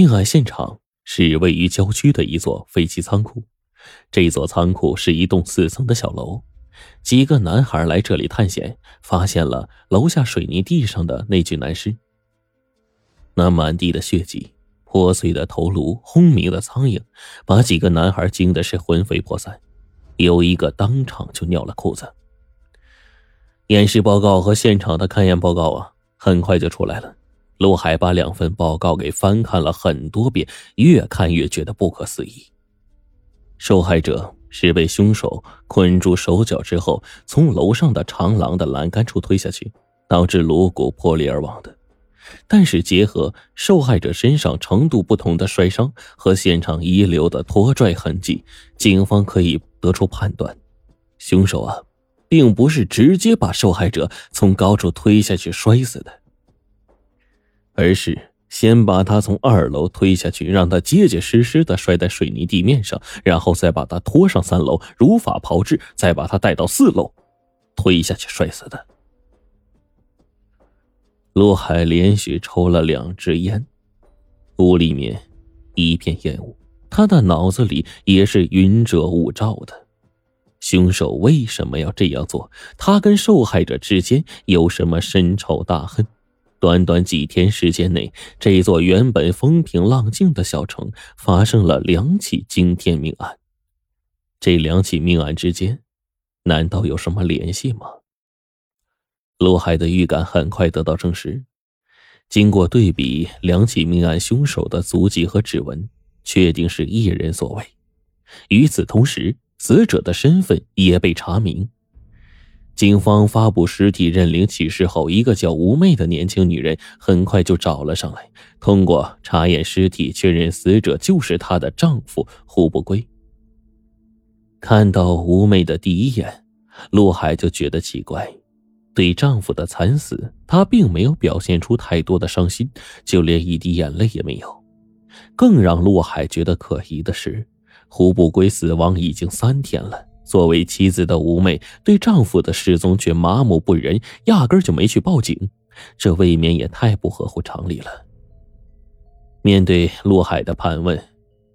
命案现场是位于郊区的一座废弃仓库，这座仓库是一栋四层的小楼。几个男孩来这里探险，发现了楼下水泥地上的那具男尸。那满地的血迹、破碎的头颅、轰鸣的苍蝇，把几个男孩惊的是魂飞魄散，有一个当场就尿了裤子。验尸报告和现场的勘验报告啊，很快就出来了。陆海把两份报告给翻看了很多遍，越看越觉得不可思议。受害者是被凶手捆住手脚之后，从楼上的长廊的栏杆处推下去，导致颅骨破裂而亡的。但是，结合受害者身上程度不同的摔伤和现场遗留的拖拽痕迹，警方可以得出判断：凶手啊，并不是直接把受害者从高处推下去摔死的。而是先把他从二楼推下去，让他结结实实的摔在水泥地面上，然后再把他拖上三楼，如法炮制，再把他带到四楼，推下去摔死的。陆海连续抽了两支烟，屋里面一片烟雾，他的脑子里也是云遮雾罩的。凶手为什么要这样做？他跟受害者之间有什么深仇大恨？短短几天时间内，这座原本风平浪静的小城发生了两起惊天命案。这两起命案之间，难道有什么联系吗？陆海的预感很快得到证实。经过对比两起命案凶手的足迹和指纹，确定是一人所为。与此同时，死者的身份也被查明。警方发布尸体认领启事后，一个叫吴妹的年轻女人很快就找了上来。通过查验尸体，确认死者就是她的丈夫胡不归。看到吴妹的第一眼，陆海就觉得奇怪。对丈夫的惨死，她并没有表现出太多的伤心，就连一滴眼泪也没有。更让陆海觉得可疑的是，胡不归死亡已经三天了。作为妻子的吴妹对丈夫的失踪却麻木不仁，压根就没去报警，这未免也太不合乎常理了。面对陆海的盘问，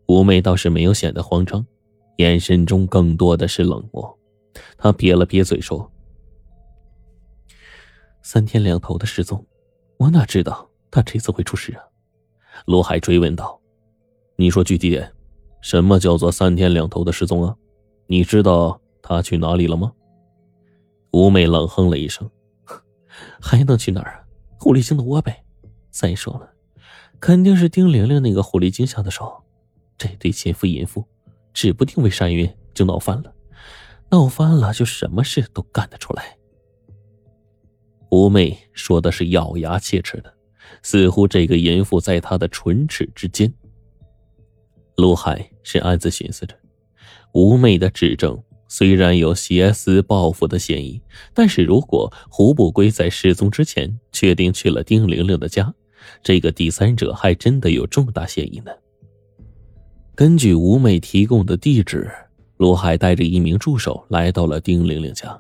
吴妹倒是没有显得慌张，眼神中更多的是冷漠。她撇了撇嘴说：“三天两头的失踪，我哪知道他这次会出事啊？”陆海追问道：“你说具体点，什么叫做三天两头的失踪啊？”你知道他去哪里了吗？吴妹冷哼了一声：“还能去哪儿啊？狐狸精的窝呗。再说了，肯定是丁玲玲那个狐狸精下的手。这对奸夫淫妇，指不定为啥原因就闹翻了。闹翻了，就什么事都干得出来。”吴妹说的是咬牙切齿的，似乎这个淫妇在她的唇齿之间。陆海是暗自寻思着。吴妹的指证虽然有挟私报复的嫌疑，但是如果胡不归在失踪之前确定去了丁玲玲的家，这个第三者还真的有重大嫌疑呢。根据吴妹提供的地址，陆海带着一名助手来到了丁玲玲家。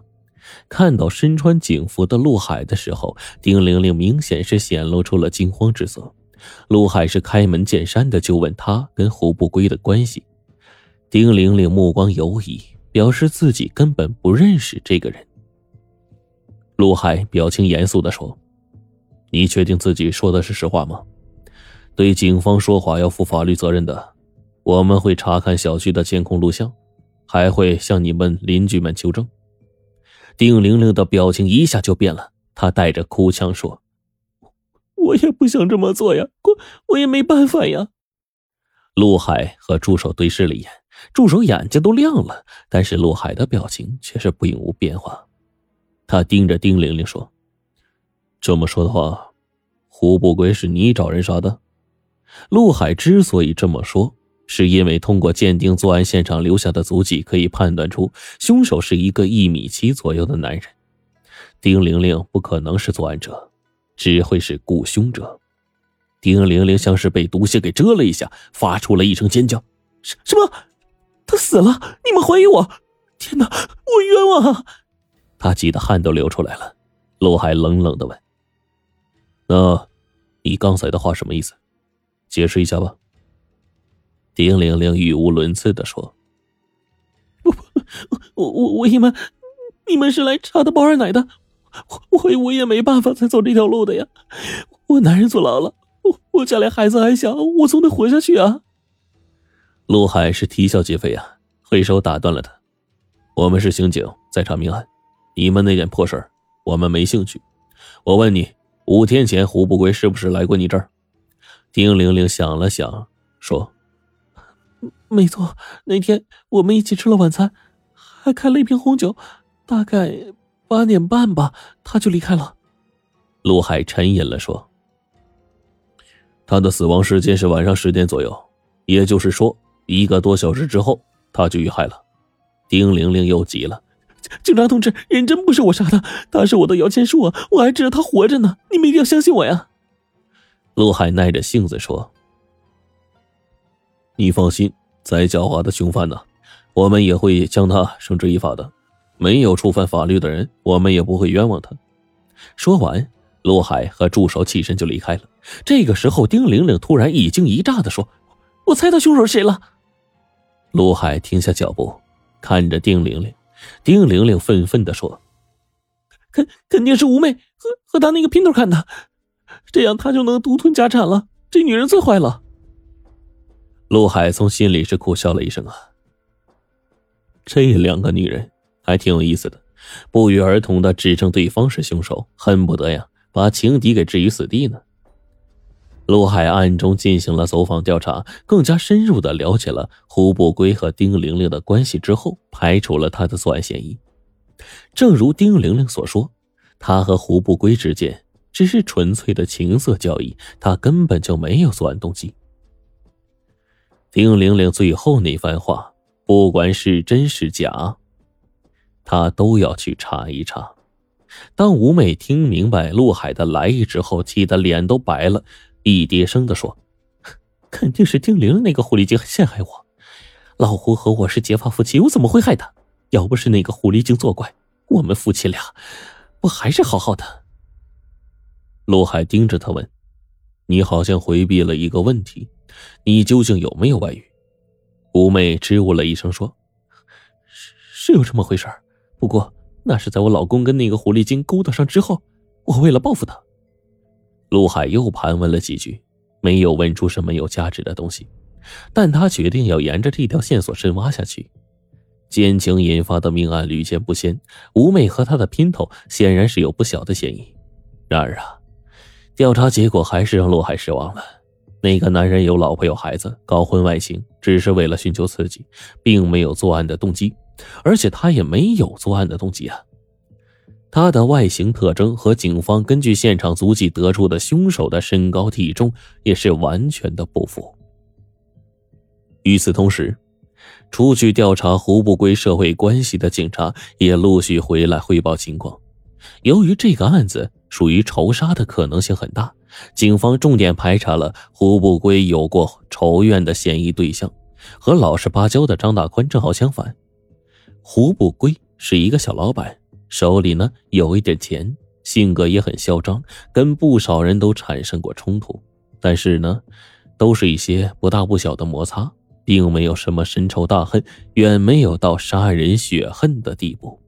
看到身穿警服的陆海的时候，丁玲玲明显是显露出了惊慌之色。陆海是开门见山的就问他跟胡不归的关系。丁玲玲目光游移，表示自己根本不认识这个人。陆海表情严肃的说：“你确定自己说的是实话吗？对警方说谎要负法律责任的。我们会查看小区的监控录像，还会向你们邻居们求证。”丁玲玲的表情一下就变了，她带着哭腔说：“我也不想这么做呀，我我也没办法呀。”陆海和助手对视了一眼。助手眼睛都亮了，但是陆海的表情却是并无变化。他盯着丁玲玲说：“这么说的话，胡不归是你找人杀的？”陆海之所以这么说，是因为通过鉴定作案现场留下的足迹，可以判断出凶手是一个一米七左右的男人。丁玲玲不可能是作案者，只会是雇凶者。丁玲玲像是被毒蝎给蛰了一下，发出了一声尖叫：“什什么？”他死了！你们怀疑我？天哪，我冤枉啊！他急得汗都流出来了。陆海冷冷的问：“那，你刚才的话什么意思？”解释一下吧。丁玲玲语无伦次的说：“不不，我我我以为你们是来查的包二奶的，我我也没办法才走这条路的呀。我男人坐牢了，我我家里孩子还小，我总得活下去啊。”陆海是啼笑皆非啊，挥手打断了他：“我们是刑警，在查命案，你们那点破事儿，我们没兴趣。我问你，五天前胡不归是不是来过你这儿？”丁玲玲想了想，说。没错，那天我们一起吃了晚餐，还开了一瓶红酒，大概八点半吧，他就离开了。陆海沉吟了说：“他的死亡时间是晚上十点左右，也就是说一个多小时之后他就遇害了。”丁玲玲又急了：“警察同志，人真不是我杀的，他是我的摇钱树啊，我还知道他活着呢，你们一定要相信我呀。”陆海耐着性子说：“你放心。”再狡猾的凶犯呢，我们也会将他绳之以法的。没有触犯法律的人，我们也不会冤枉他。说完，陆海和助手起身就离开了。这个时候，丁玲玲突然一惊一乍的说：“我猜到凶手是谁了。”陆海停下脚步，看着丁玲玲。丁玲玲愤愤的说：“肯肯定是吴妹和和他那个姘头干的，这样他就能独吞家产了。这女人最坏了。”陆海从心里是苦笑了一声啊，这两个女人还挺有意思的，不约而同的指证对方是凶手，恨不得呀把情敌给置于死地呢。陆海暗中进行了走访调查，更加深入的了解了胡不归和丁玲玲的关系之后，排除了他的作案嫌疑。正如丁玲玲所说，他和胡不归之间只是纯粹的情色交易，他根本就没有作案动机。丁玲玲最后那番话，不管是真是假，他都要去查一查。当吴妹听明白陆海的来意之后，气得脸都白了，一叠声的说：“肯定是丁玲那个狐狸精陷害我。老胡和我是结发夫妻，我怎么会害他？要不是那个狐狸精作怪，我们夫妻俩不还是好好的？”陆海盯着他问：“你好像回避了一个问题。”你究竟有没有外遇？吴妹支吾了一声说：“是是有这么回事不过那是在我老公跟那个狐狸精勾搭上之后，我为了报复他。”陆海又盘问了几句，没有问出什么有价值的东西，但他决定要沿着这条线索深挖下去。奸情引发的命案屡见不鲜，吴妹和他的姘头显然是有不小的嫌疑。然而啊，调查结果还是让陆海失望了。那个男人有老婆有孩子，搞婚外情只是为了寻求刺激，并没有作案的动机，而且他也没有作案的动机啊。他的外形特征和警方根据现场足迹得出的凶手的身高体重也是完全的不符。与此同时，出去调查胡不归社会关系的警察也陆续回来汇报情况。由于这个案子属于仇杀的可能性很大。警方重点排查了胡不归有过仇怨的嫌疑对象，和老实巴交的张大宽正好相反。胡不归是一个小老板，手里呢有一点钱，性格也很嚣张，跟不少人都产生过冲突，但是呢，都是一些不大不小的摩擦，并没有什么深仇大恨，远没有到杀人血恨的地步。